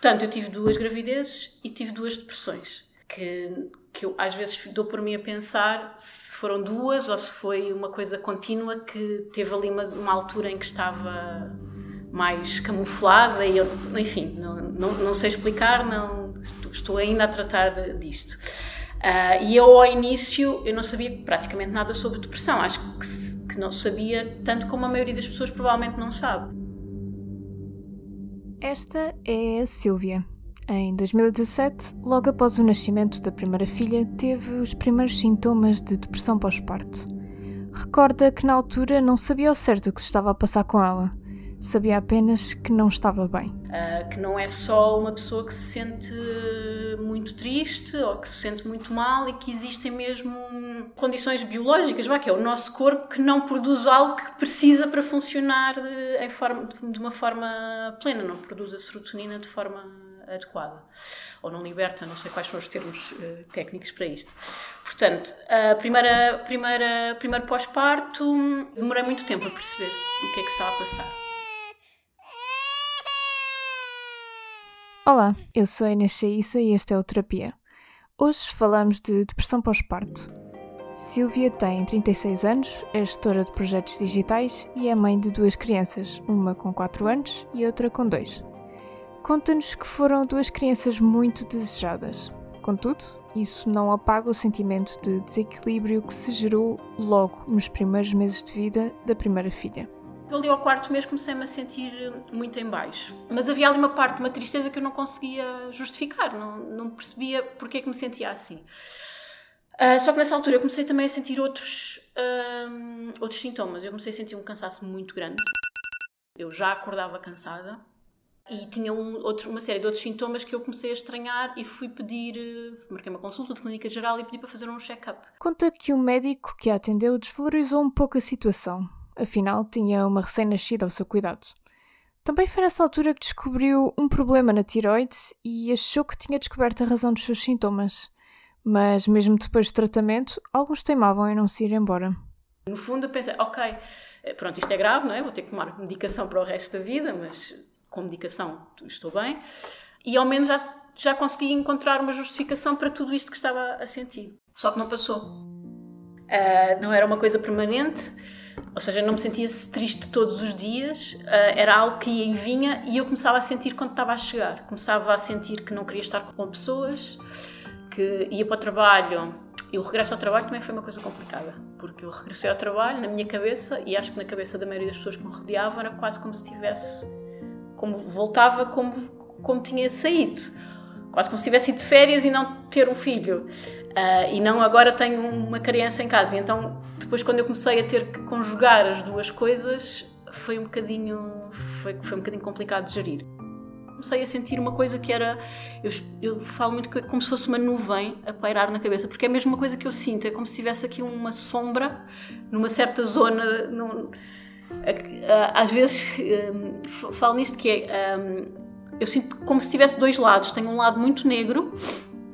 Portanto, eu tive duas gravidezes e tive duas depressões. Que, que eu às vezes dou por mim a pensar se foram duas ou se foi uma coisa contínua que teve ali uma, uma altura em que estava mais camuflada e eu, enfim, não, não, não sei explicar, não, estou, ainda a tratar disto. Uh, e eu ao início eu não sabia praticamente nada sobre depressão, acho que, que não sabia tanto como a maioria das pessoas provavelmente não sabe. Esta é a Silvia. Em 2017, logo após o nascimento da primeira filha, teve os primeiros sintomas de depressão pós-parto. Recorda que na altura não sabia ao certo o que se estava a passar com ela sabia apenas que não estava bem. Uh, que não é só uma pessoa que se sente muito triste ou que se sente muito mal e que existem mesmo condições biológicas, vá, que é o nosso corpo que não produz algo que precisa para funcionar de, em forma, de uma forma plena, não produz a serotonina de forma adequada ou não liberta, não sei quais são os termos uh, técnicos para isto. Portanto, a primeira, primeira, primeiro pós-parto demorei muito tempo a perceber o que é que estava a passar. Olá, eu sou a Inês Chaissa e este é o Terapia. Hoje falamos de depressão pós-parto. Silvia tem 36 anos, é gestora de projetos digitais e é mãe de duas crianças, uma com 4 anos e outra com 2. Conta-nos que foram duas crianças muito desejadas. Contudo, isso não apaga o sentimento de desequilíbrio que se gerou logo nos primeiros meses de vida da primeira filha. Eu ali ao quarto mês comecei-me a sentir muito em baixo. Mas havia ali uma parte, uma tristeza que eu não conseguia justificar, não, não percebia porque é que me sentia assim. Uh, só que nessa altura eu comecei também a sentir outros, uh, outros sintomas. Eu comecei a sentir um cansaço muito grande. Eu já acordava cansada e tinha um, outro, uma série de outros sintomas que eu comecei a estranhar e fui pedir, marquei uma consulta de clínica geral e pedi para fazer um check-up. Conta que o médico que a atendeu desvalorizou um pouco a situação afinal tinha uma recém-nascida ao seu cuidado. Também foi nessa altura que descobriu um problema na tiroide e achou que tinha descoberto a razão dos seus sintomas. Mas, mesmo depois do tratamento, alguns teimavam em não se ir embora. No fundo, eu pensei: ok, eh, pronto, isto é grave, não é? Vou ter que tomar medicação para o resto da vida, mas com medicação estou bem. E ao menos já, já consegui encontrar uma justificação para tudo isto que estava a sentir. Só que não passou. Uh, não era uma coisa permanente ou seja, não me sentia triste todos os dias, uh, era algo que ia e vinha e eu começava a sentir quando estava a chegar. Começava a sentir que não queria estar com pessoas, que ia para o trabalho. E o regresso ao trabalho também foi uma coisa complicada, porque eu regressei ao trabalho na minha cabeça e acho que na cabeça da maioria das pessoas que me rodeavam era quase como se tivesse. como voltava como, como tinha saído. Quase como se tivesse de férias e não ter um filho. Uh, e não agora tenho uma criança em casa. E então, depois, quando eu comecei a ter que conjugar as duas coisas, foi um bocadinho, foi, foi um bocadinho complicado de gerir. Comecei a sentir uma coisa que era. Eu, eu falo muito que, como se fosse uma nuvem a pairar na cabeça, porque é mesmo uma coisa que eu sinto. É como se tivesse aqui uma sombra numa certa zona. Num, às vezes um, falo nisto que é. Um, eu sinto como se tivesse dois lados. Tenho um lado muito negro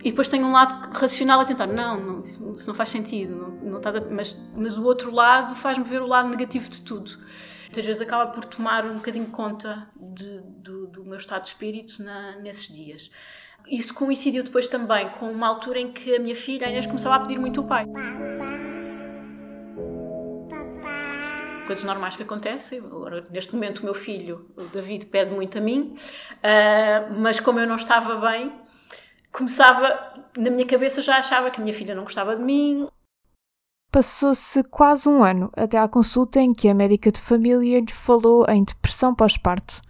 e depois tenho um lado racional a tentar, não, não isso não faz sentido, não, não está, mas, mas o outro lado faz-me ver o lado negativo de tudo. Muitas vezes acaba por tomar um bocadinho conta de, do, do, meu estado de espírito na, nesses dias. Isso coincidiu depois também com uma altura em que a minha filha, a Inês, começava a pedir muito o pai. Coisas normais que acontecem. Agora, neste momento, o meu filho, o David, pede muito a mim, uh, mas como eu não estava bem, começava, na minha cabeça já achava que a minha filha não gostava de mim. Passou-se quase um ano até à consulta em que a médica de família lhe falou em depressão pós-parto.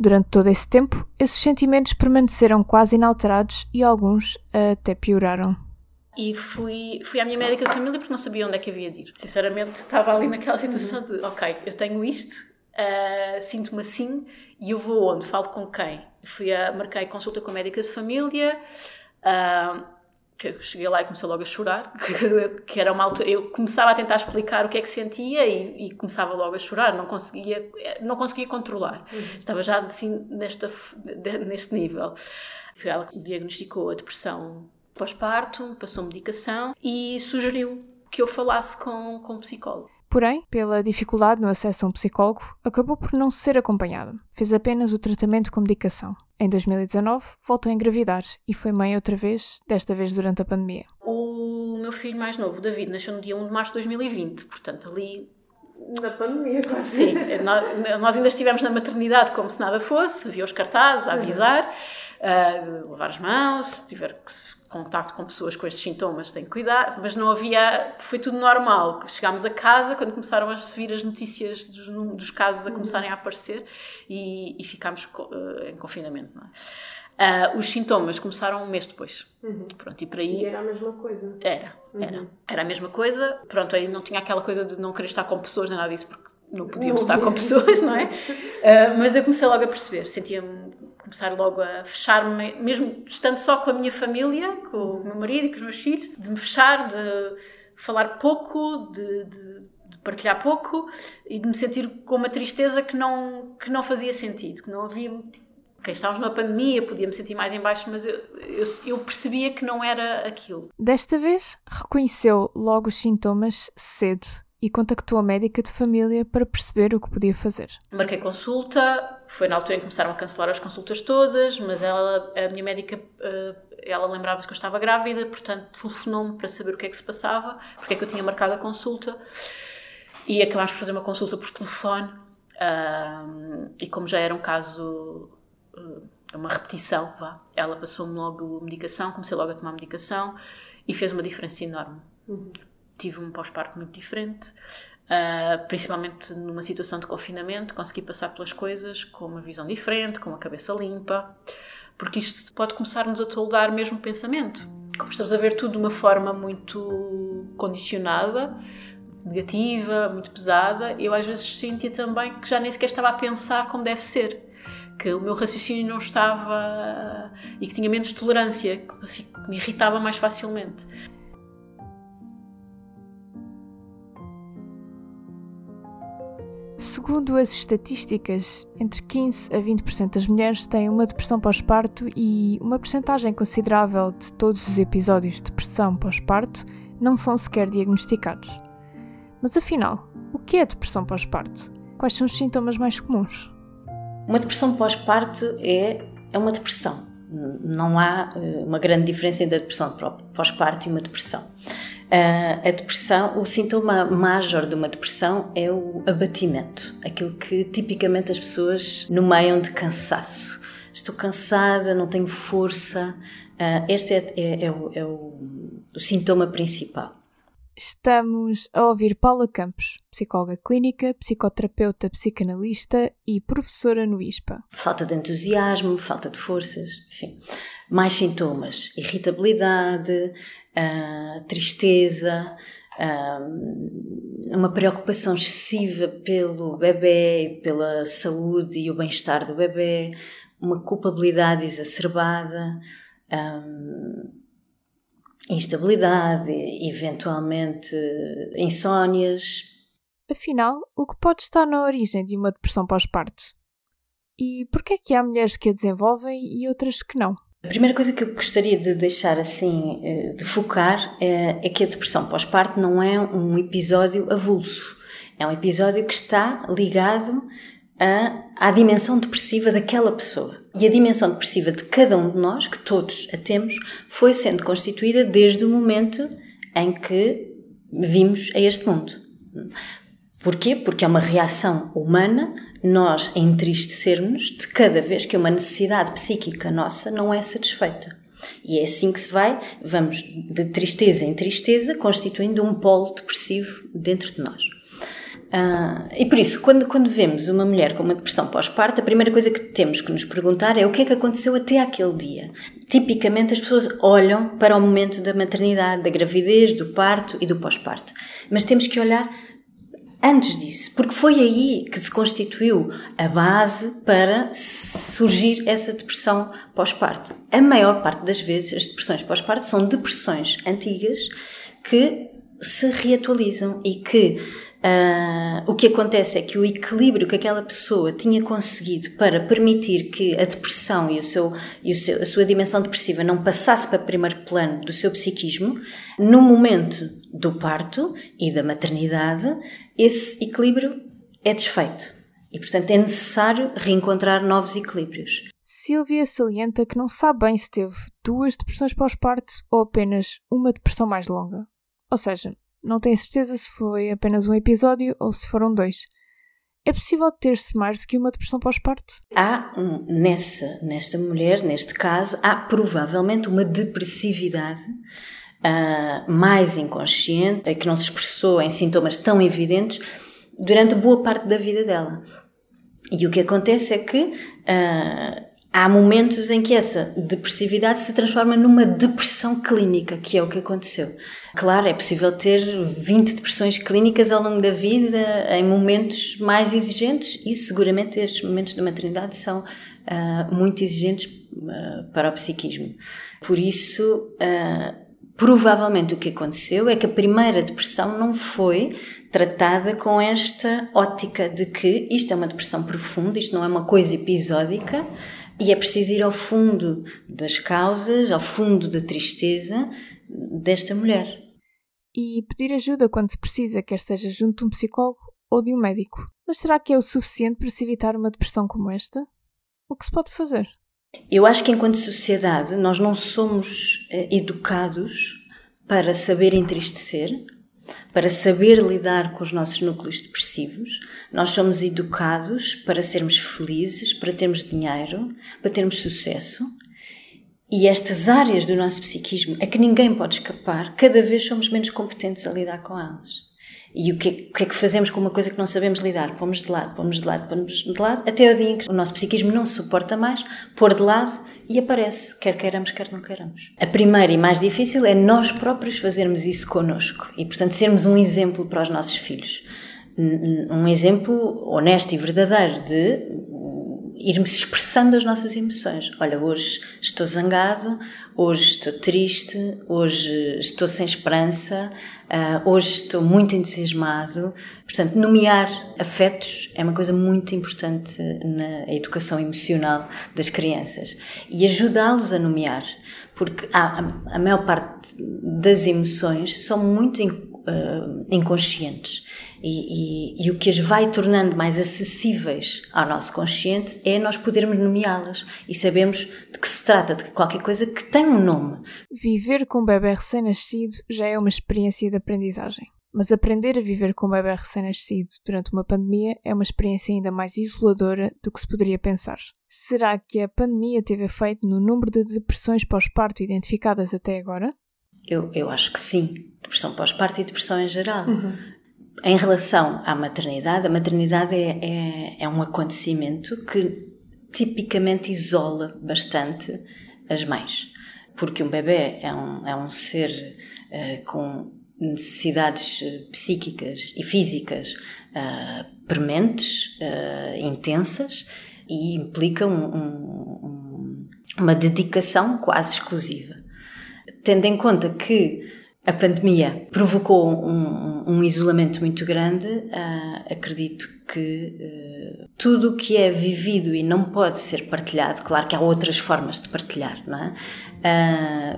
Durante todo esse tempo, esses sentimentos permaneceram quase inalterados e alguns até pioraram. E fui, fui à minha médica de família porque não sabia onde é que havia de ir. Sinceramente, estava ali naquela situação de: ok, eu tenho isto, uh, sinto-me assim e eu vou onde? Falo com quem? Fui a, marquei consulta com a médica de família, uh, que cheguei lá e comecei logo a chorar, que era uma altura, eu começava a tentar explicar o que é que sentia e, e começava logo a chorar, não conseguia, não conseguia controlar, uhum. estava já assim nesta, neste nível. Foi ela que diagnosticou a depressão pós-parto, passou medicação e sugeriu que eu falasse com, com um psicólogo. Porém, pela dificuldade no acesso a um psicólogo, acabou por não ser acompanhada. Fez apenas o tratamento com medicação. Em 2019, voltou a engravidar e foi mãe outra vez, desta vez durante a pandemia. O meu filho mais novo, David, nasceu no dia 1 de março de 2020, portanto ali na pandemia, quase. Sim, nós ainda estivemos na maternidade como se nada fosse, via os cartazes a avisar, uh, lavar as mãos, se tiver contacto com pessoas com estes sintomas, tem que cuidar, mas não havia, foi tudo normal. Chegámos a casa quando começaram a vir as notícias dos, dos casos a começarem a aparecer e, e ficámos uh, em confinamento. É? Uh, os sintomas começaram um mês depois. Uhum. Pronto, e por aí. E era a mesma coisa. Era, era. Uhum. Era a mesma coisa. Pronto, aí não tinha aquela coisa de não querer estar com pessoas, nem nada disso, porque não podíamos estar com pessoas, não é? Uh, mas eu comecei logo a perceber, sentia-me começar logo a fechar-me, mesmo estando só com a minha família, com o meu marido e com os meus filhos, de me fechar, de falar pouco, de, de, de partilhar pouco e de me sentir com uma tristeza que não, que não fazia sentido, que não havia. Quem estávamos na pandemia podia me sentir mais em baixo, mas eu, eu, eu percebia que não era aquilo. Desta vez, reconheceu logo os sintomas cedo e contactou a médica de família para perceber o que podia fazer. Marquei consulta, foi na altura em que começaram a cancelar as consultas todas, mas ela, a minha médica, eh, ela lembrava-se que eu estava grávida, portanto telefonou-me para saber o que é que se passava, porque é que eu tinha marcado a consulta e acabámos por fazer uma consulta por telefone e como já era um caso eh, uma repetição, vá, ela passou-me logo medicação, comecei logo a tomar medicação e fez uma diferença enorme. Uhum tive um pós-parto muito diferente, uh, principalmente numa situação de confinamento, consegui passar pelas coisas com uma visão diferente, com uma cabeça limpa, porque isto pode começar-nos a toldar mesmo o pensamento. Como estamos a ver tudo de uma forma muito condicionada, negativa, muito pesada, eu às vezes sentia também que já nem sequer estava a pensar como deve ser que o meu raciocínio não estava e que tinha menos tolerância, que me irritava mais facilmente. Segundo as estatísticas, entre 15 a 20% das mulheres têm uma depressão pós-parto e uma percentagem considerável de todos os episódios de depressão pós-parto não são sequer diagnosticados. Mas afinal, o que é depressão pós-parto? Quais são os sintomas mais comuns? Uma depressão pós-parto é, é uma depressão. Não há eh, uma grande diferença entre a depressão pós-parto e uma depressão. Uh, a depressão, o sintoma major de uma depressão é o abatimento, aquilo que tipicamente as pessoas nomeiam de cansaço. Estou cansada, não tenho força. Uh, este é, é, é, o, é o, o sintoma principal. Estamos a ouvir Paula Campos, psicóloga clínica, psicoterapeuta, psicanalista e professora no ISPA. Falta de entusiasmo, falta de forças, enfim. Mais sintomas: irritabilidade, uh, tristeza, uh, uma preocupação excessiva pelo bebê, pela saúde e o bem-estar do bebê, uma culpabilidade exacerbada, um, instabilidade, eventualmente insónias. Afinal, o que pode estar na origem de uma depressão pós-parto? E por que é que há mulheres que a desenvolvem e outras que não? A primeira coisa que eu gostaria de deixar assim, eh, de focar, é, é que a depressão pós-parto não é um episódio avulso. É um episódio que está ligado a, à dimensão depressiva daquela pessoa. E a dimensão depressiva de cada um de nós, que todos a temos, foi sendo constituída desde o momento em que vimos a este mundo. Porquê? Porque é uma reação humana nós entristecermos de cada vez que uma necessidade psíquica nossa não é satisfeita. E é assim que se vai, vamos de tristeza em tristeza, constituindo um polo depressivo dentro de nós. Uh, e por isso, quando, quando vemos uma mulher com uma depressão pós-parto, a primeira coisa que temos que nos perguntar é o que é que aconteceu até aquele dia. Tipicamente, as pessoas olham para o momento da maternidade, da gravidez, do parto e do pós-parto. Mas temos que olhar antes disso, porque foi aí que se constituiu a base para surgir essa depressão pós-parto. A maior parte das vezes, as depressões pós-parto são depressões antigas que se reatualizam e que Uh, o que acontece é que o equilíbrio que aquela pessoa tinha conseguido para permitir que a depressão e, o seu, e o seu, a sua dimensão depressiva não passasse para primeiro plano do seu psiquismo, no momento do parto e da maternidade, esse equilíbrio é desfeito. E, portanto, é necessário reencontrar novos equilíbrios. Silvia salienta que não sabe bem se teve duas depressões pós-parto ou apenas uma depressão mais longa. Ou seja, não tem certeza se foi apenas um episódio ou se foram dois. É possível ter-se mais do que uma depressão pós-parto? Há, um, nessa, nesta mulher, neste caso, há provavelmente uma depressividade uh, mais inconsciente, que não se expressou em sintomas tão evidentes durante boa parte da vida dela. E o que acontece é que uh, há momentos em que essa depressividade se transforma numa depressão clínica, que é o que aconteceu. Claro, é possível ter 20 depressões clínicas ao longo da vida, em momentos mais exigentes, e seguramente estes momentos da maternidade são uh, muito exigentes uh, para o psiquismo. Por isso, uh, provavelmente o que aconteceu é que a primeira depressão não foi tratada com esta ótica de que isto é uma depressão profunda, isto não é uma coisa episódica, e é preciso ir ao fundo das causas, ao fundo da tristeza desta mulher. E pedir ajuda quando se precisa, quer seja junto de um psicólogo ou de um médico. Mas será que é o suficiente para se evitar uma depressão como esta? O que se pode fazer? Eu acho que enquanto sociedade nós não somos eh, educados para saber entristecer, para saber lidar com os nossos núcleos depressivos. Nós somos educados para sermos felizes, para termos dinheiro, para termos sucesso. E estas áreas do nosso psiquismo a que ninguém pode escapar, cada vez somos menos competentes a lidar com elas. E o que, é, o que, é que fazemos com uma coisa que não sabemos lidar? Pomos de lado, pomos de lado, pomos de lado, até o dia em que o nosso psiquismo não suporta mais, pôr de lado e aparece, quer queiramos, quer não queiramos. A primeira e mais difícil é nós próprios fazermos isso connosco e, portanto, sermos um exemplo para os nossos filhos. Um exemplo honesto e verdadeiro de irmos expressando as nossas emoções. Olha, hoje estou zangado, hoje estou triste, hoje estou sem esperança, uh, hoje estou muito entusiasmado. Portanto, nomear afetos é uma coisa muito importante na educação emocional das crianças e ajudá-los a nomear, porque a, maior parte das emoções são muito uh, inconscientes. E, e, e, o que as vai tornando mais acessíveis ao nosso consciente é nós podermos nomeá-las e sabemos de que se trata, de qualquer coisa que tem um nome. Viver com um bebê recém-nascido já é uma experiência de aprendizagem. Mas aprender a viver com um bebê recém-nascido durante uma pandemia é uma experiência ainda mais isoladora do que se poderia pensar. Será que a pandemia teve efeito no número de depressões pós-parto identificadas até agora? Eu, eu acho que sim. Depressão pós-parto e depressão em geral. Uhum. Em relação à maternidade, a maternidade é, é, é um acontecimento que tipicamente isola bastante as mães, porque um bebê é um, é um ser uh, com necessidades eh, psíquicas e físicas uh, prementes, uh, intensas e implica um, um, uma dedicação quase exclusiva. Tendo em conta que a pandemia provocou um, um isolamento muito grande, uh, acredito que uh, tudo o que é vivido e não pode ser partilhado, claro que há outras formas de partilhar, não é?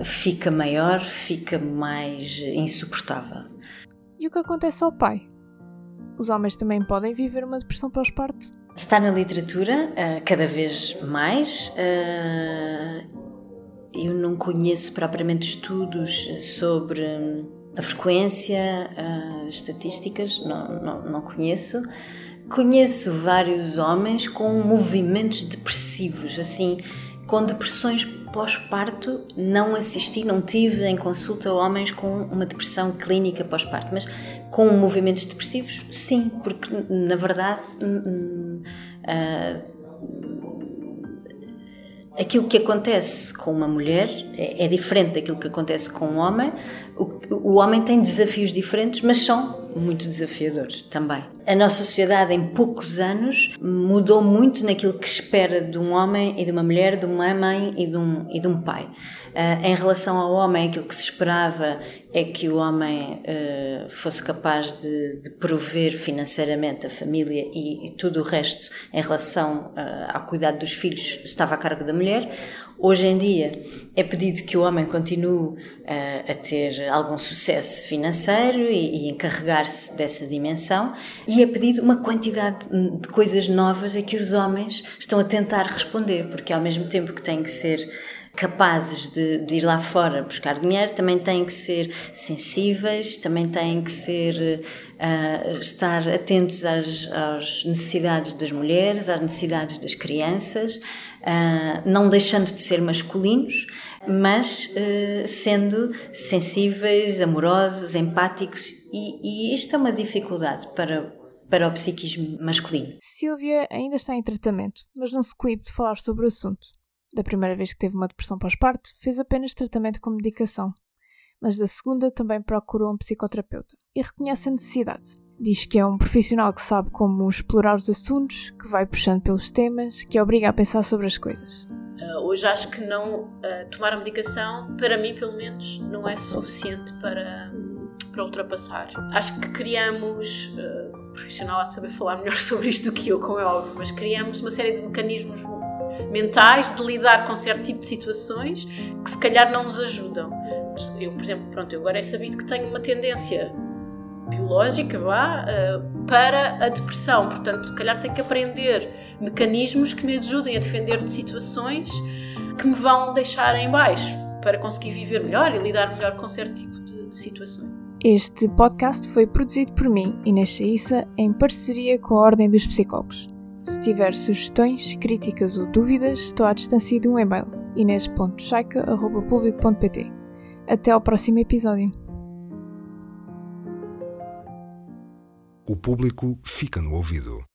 Uh, fica maior, fica mais insuportável. E o que acontece ao pai? Os homens também podem viver uma depressão pós-parto? Está na literatura, cada vez mais eu não conheço propriamente estudos sobre a frequência, as estatísticas, não, não, não conheço. Conheço vários homens com movimentos depressivos, assim, com depressões pós-parto. Não assisti, não tive em consulta homens com uma depressão clínica pós-parto, mas com movimentos depressivos, sim, porque na verdade. Uh, aquilo que acontece com uma mulher é, é, diferente daquilo que acontece com um homem. O, o homem tem desafios diferentes, mas são muito desafiadores também. A nossa sociedade, em poucos anos, mudou muito naquilo que espera de um homem e de uma mulher, de uma mãe e de um, e de um pai. Uh, em relação ao homem, aquilo que se esperava é que o homem uh, fosse capaz de, de, prover financeiramente a família e, e, tudo o resto em relação uh, ao cuidado dos filhos estava a cargo da mulher. Hoje em dia é pedido que o homem continue uh, a ter algum sucesso financeiro e, e encarregar-se dessa dimensão, e é pedido uma quantidade de coisas novas a que os homens estão a tentar responder, porque ao mesmo tempo que têm que ser capazes de, de, ir lá fora buscar dinheiro, também têm que ser sensíveis, também têm que ser uh, estar atentos às, às, necessidades das mulheres, às necessidades das crianças, uh, não deixando de ser masculinos, mas uh, sendo sensíveis, amorosos, empáticos, e, e isto é uma dificuldade para, para o psiquismo masculino. Silvia ainda está em tratamento, mas não se coíbe de falar sobre o assunto. Da primeira vez que teve uma depressão pós-parto, fez apenas tratamento com medicação, mas da segunda também procurou um psicoterapeuta e reconhece a necessidade. Diz que é um profissional que sabe como explorar os assuntos, que vai puxando pelos temas, que obriga a pensar sobre as coisas. Uh, hoje acho que não uh, tomar a medicação, para mim pelo menos, não é suficiente para, para ultrapassar. Acho que criamos, uh, um profissional a saber falar melhor sobre isto do que eu, como é óbvio, mas criamos uma série de mecanismos mentais de lidar com certo tipo de situações que se calhar não nos ajudam. Eu, por exemplo, pronto, eu agora é sabido que tenho uma tendência biológica, vá, uh, para a depressão. Portanto, se calhar tenho que aprender mecanismos que me ajudem a defender de situações que me vão deixar em baixo para conseguir viver melhor e lidar melhor com certo tipo de, de situações. Este podcast foi produzido por mim, Inês Chaissa, em parceria com a Ordem dos Psicólogos. Se tiver sugestões, críticas ou dúvidas, estou à distância de um e-mail inês.chaica.publico.pt. Até ao próximo episódio. O público fica no ouvido.